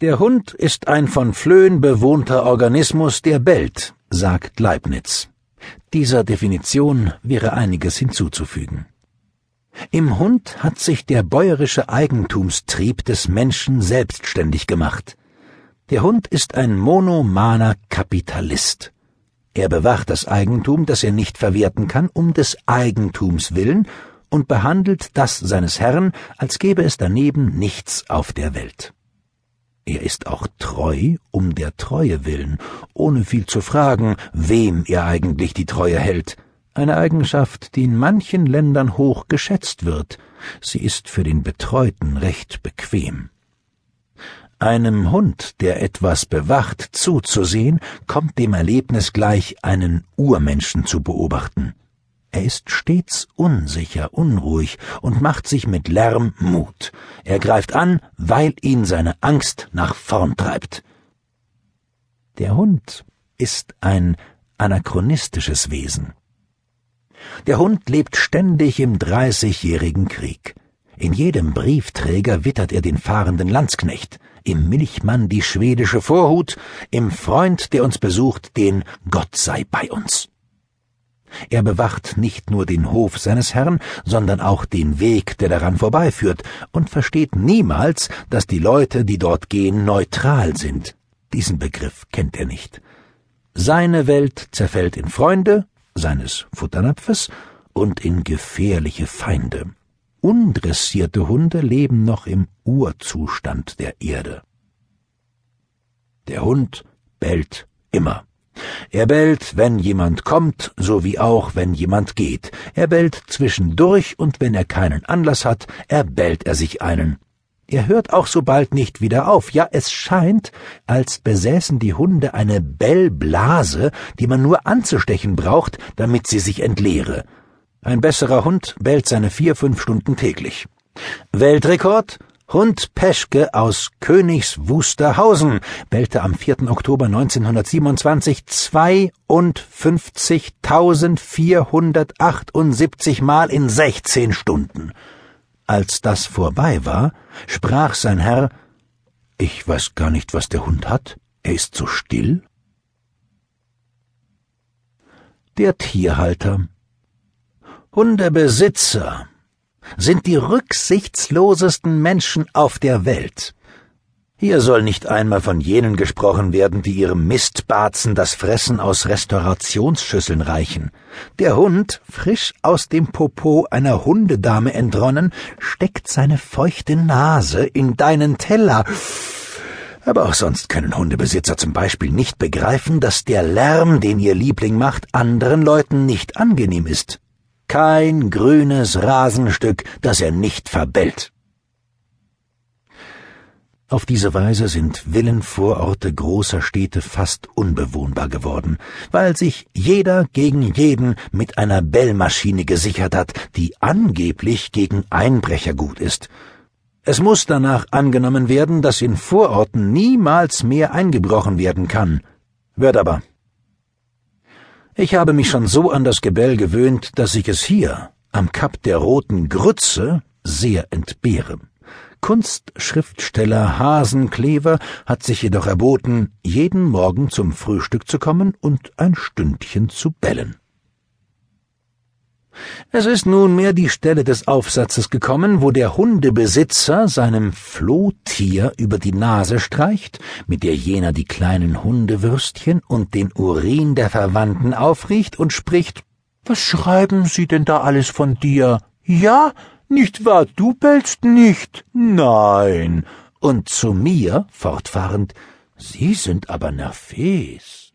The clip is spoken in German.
Der Hund ist ein von Flöhen bewohnter Organismus, der bellt, sagt Leibniz. Dieser Definition wäre einiges hinzuzufügen. Im Hund hat sich der bäuerische Eigentumstrieb des Menschen selbstständig gemacht. Der Hund ist ein monomaner Kapitalist. Er bewacht das Eigentum, das er nicht verwerten kann, um des Eigentums willen und behandelt das seines Herrn, als gäbe es daneben nichts auf der Welt. Er ist auch treu um der Treue willen, ohne viel zu fragen, wem er eigentlich die Treue hält. Eine Eigenschaft, die in manchen Ländern hoch geschätzt wird. Sie ist für den Betreuten recht bequem. Einem Hund, der etwas bewacht, zuzusehen, kommt dem Erlebnis gleich, einen Urmenschen zu beobachten. Er ist stets unsicher, unruhig und macht sich mit Lärm Mut. Er greift an, weil ihn seine Angst nach vorn treibt. Der Hund ist ein anachronistisches Wesen. Der Hund lebt ständig im Dreißigjährigen Krieg. In jedem Briefträger wittert er den fahrenden Landsknecht, im Milchmann die schwedische Vorhut, im Freund, der uns besucht, den Gott sei bei uns. Er bewacht nicht nur den Hof seines Herrn, sondern auch den Weg, der daran vorbeiführt, und versteht niemals, dass die Leute, die dort gehen, neutral sind. Diesen Begriff kennt er nicht. Seine Welt zerfällt in Freunde, seines Futternapfes, und in gefährliche Feinde. Undressierte Hunde leben noch im Urzustand der Erde. Der Hund bellt immer. Er bellt, wenn jemand kommt, sowie auch, wenn jemand geht. Er bellt zwischendurch, und wenn er keinen Anlass hat, erbellt er sich einen. Er hört auch so bald nicht wieder auf. Ja, es scheint, als besäßen die Hunde eine Bellblase, die man nur anzustechen braucht, damit sie sich entleere. Ein besserer Hund bellt seine vier, fünf Stunden täglich. Weltrekord Hund Peschke aus Königs Wusterhausen bellte am 4. Oktober 1927 52.478 Mal in 16 Stunden. Als das vorbei war, sprach sein Herr, ich weiß gar nicht, was der Hund hat, er ist so still. Der Tierhalter Hundebesitzer sind die rücksichtslosesten Menschen auf der Welt. Hier soll nicht einmal von jenen gesprochen werden, die ihrem Mistbarzen das Fressen aus Restaurationsschüsseln reichen. Der Hund, frisch aus dem Popo einer Hundedame entronnen, steckt seine feuchte Nase in deinen Teller. Aber auch sonst können Hundebesitzer zum Beispiel nicht begreifen, dass der Lärm, den ihr Liebling macht, anderen Leuten nicht angenehm ist kein grünes Rasenstück, das er nicht verbellt. Auf diese Weise sind Villenvororte großer Städte fast unbewohnbar geworden, weil sich jeder gegen jeden mit einer Bellmaschine gesichert hat, die angeblich gegen Einbrecher gut ist. Es muss danach angenommen werden, dass in Vororten niemals mehr eingebrochen werden kann. Wird aber. Ich habe mich schon so an das Gebell gewöhnt, dass ich es hier, am Kap der roten Grütze, sehr entbehre. Kunstschriftsteller Hasenklever hat sich jedoch erboten, jeden Morgen zum Frühstück zu kommen und ein Stündchen zu bellen. Es ist nunmehr die Stelle des Aufsatzes gekommen, wo der Hundebesitzer seinem Flohtier über die Nase streicht, mit der jener die kleinen Hundewürstchen und den Urin der Verwandten aufriecht und spricht Was schreiben Sie denn da alles von dir? Ja, nicht wahr, du bellst nicht? Nein. Und zu mir, fortfahrend, Sie sind aber nervös.